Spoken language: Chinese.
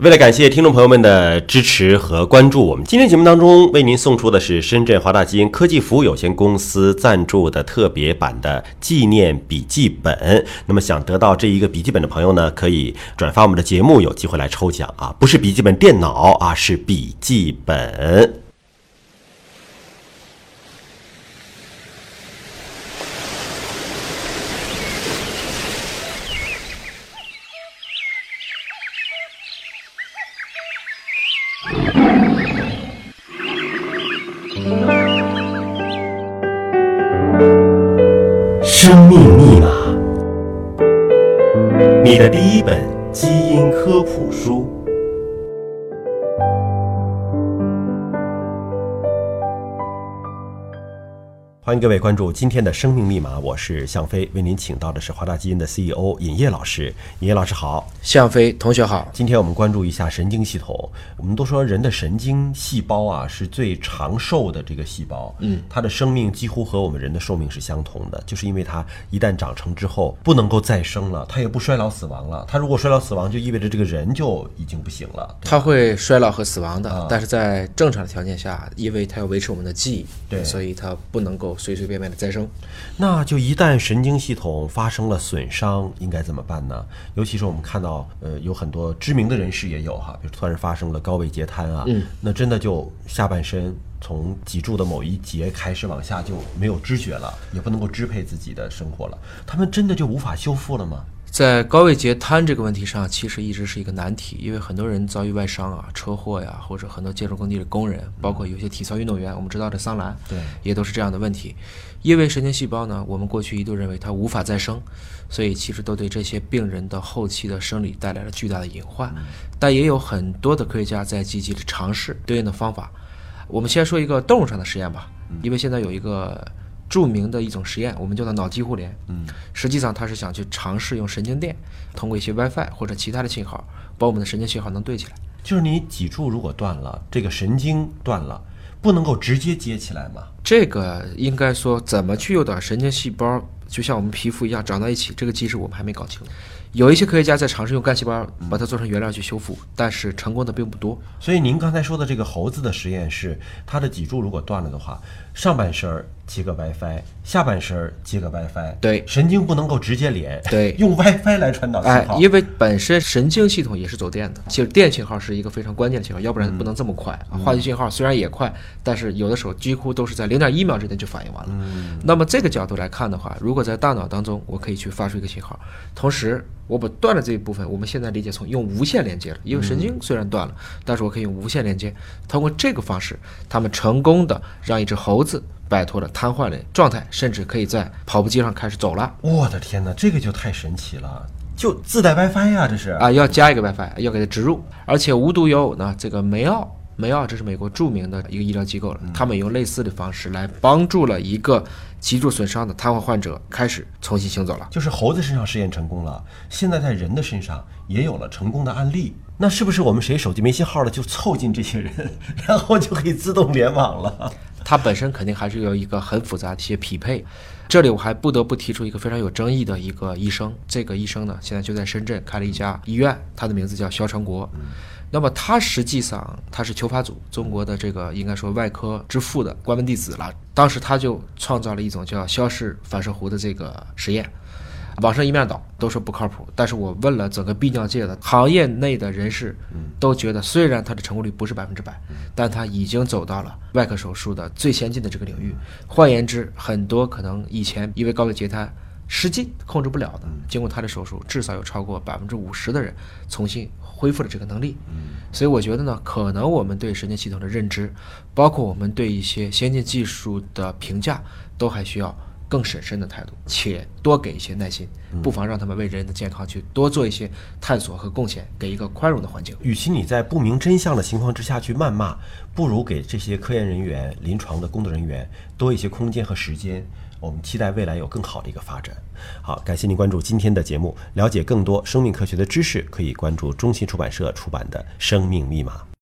为了感谢听众朋友们的支持和关注，我们今天节目当中为您送出的是深圳华大基因科技服务有限公司赞助的特别版的纪念笔记本。那么想得到这一个笔记本的朋友呢，可以转发我们的节目，有机会来抽奖啊！不是笔记本电脑啊，是笔记本。生命密码，你的第一本基因科普书。欢迎各位关注今天的生命密码，我是向飞，为您请到的是华大基因的 CEO 尹烨老师。尹烨老师好，向飞同学好。今天我们关注一下神经系统。我们都说人的神经细胞啊是最长寿的这个细胞，嗯，它的生命几乎和我们人的寿命是相同的，就是因为它一旦长成之后不能够再生了，它也不衰老死亡了。它如果衰老死亡，就意味着这个人就已经不行了。它会衰老和死亡的，但是在正常的条件下，因为它要维持我们的记忆，对，所以它不能够。随随便便的再生，那就一旦神经系统发生了损伤，应该怎么办呢？尤其是我们看到，呃，有很多知名的人士也有哈，比如突然发生了高位截瘫啊，嗯，那真的就下半身从脊柱的某一节开始往下就没有知觉了，也不能够支配自己的生活了，他们真的就无法修复了吗？在高位截瘫这个问题上，其实一直是一个难题，因为很多人遭遇外伤啊、车祸呀，或者很多建筑工地的工人，包括有些体操运动员，我们知道的桑兰，对，也都是这样的问题。因为神经细胞呢，我们过去一度认为它无法再生，所以其实都对这些病人的后期的生理带来了巨大的隐患。但也有很多的科学家在积极的尝试对应的方法。我们先说一个动物上的实验吧，因为现在有一个。著名的一种实验，我们叫做脑机互联。嗯，实际上它是想去尝试用神经电，通过一些 WiFi 或者其他的信号，把我们的神经信号能对起来。就是你脊柱如果断了，这个神经断了，不能够直接接起来吗？这个应该说怎么去诱导神经细胞，就像我们皮肤一样长到一起，这个机制我们还没搞清楚。有一些科学家在尝试用干细胞把它做成原料去修复，但是成功的并不多。所以您刚才说的这个猴子的实验是，它的脊柱如果断了的话，上半身儿。接个 WiFi，下半身儿接个 WiFi，对，神经不能够直接连，对，用 WiFi 来传导信号，因为本身神经系统也是走电的，其实电信号是一个非常关键的信号，要不然不能这么快。化学信号虽然也快，但是有的时候几乎都是在零点一秒之内就反应完了。那么这个角度来看的话，如果在大脑当中，我可以去发出一个信号，同时我把断了这一部分，我们现在理解从用无线连接了，因为神经虽然断了，但是我可以用无线连接，通过这个方式，他们成功的让一只猴子。摆脱了瘫痪的状态，甚至可以在跑步机上开始走了。我的天哪，这个就太神奇了！就自带 WiFi 呀，这是啊，要加一个 WiFi，要给它植入。而且无独有偶呢，这个梅奥，梅奥这是美国著名的一个医疗机构了，他们用类似的方式来帮助了一个脊柱损伤的瘫痪患者开始重新行走了。就是猴子身上试验成功了，现在在人的身上也有了成功的案例。那是不是我们谁手机没信号了，就凑近这些人，然后就可以自动联网了？它本身肯定还是有一个很复杂的一些匹配，这里我还不得不提出一个非常有争议的一个医生，这个医生呢现在就在深圳开了一家医院，他的名字叫肖成国，那么他实际上他是求法祖，中国的这个应该说外科之父的关门弟子了，当时他就创造了一种叫肖氏反射弧的这个实验。网上一面倒，都说不靠谱。但是我问了整个泌尿界的行业内的人士，都觉得虽然它的成功率不是百分之百，但它已经走到了外科手术的最先进的这个领域。换言之，很多可能以前因为高位截瘫失禁控制不了的，经过他的手术，至少有超过百分之五十的人重新恢复了这个能力。所以我觉得呢，可能我们对神经系统的认知，包括我们对一些先进技术的评价，都还需要。更审慎的态度，且多给一些耐心，不妨让他们为人的健康去多做一些探索和贡献，给一个宽容的环境。与其你在不明真相的情况之下去谩骂，不如给这些科研人员、临床的工作人员多一些空间和时间。我们期待未来有更好的一个发展。好，感谢您关注今天的节目，了解更多生命科学的知识，可以关注中信出版社出版的《生命密码》。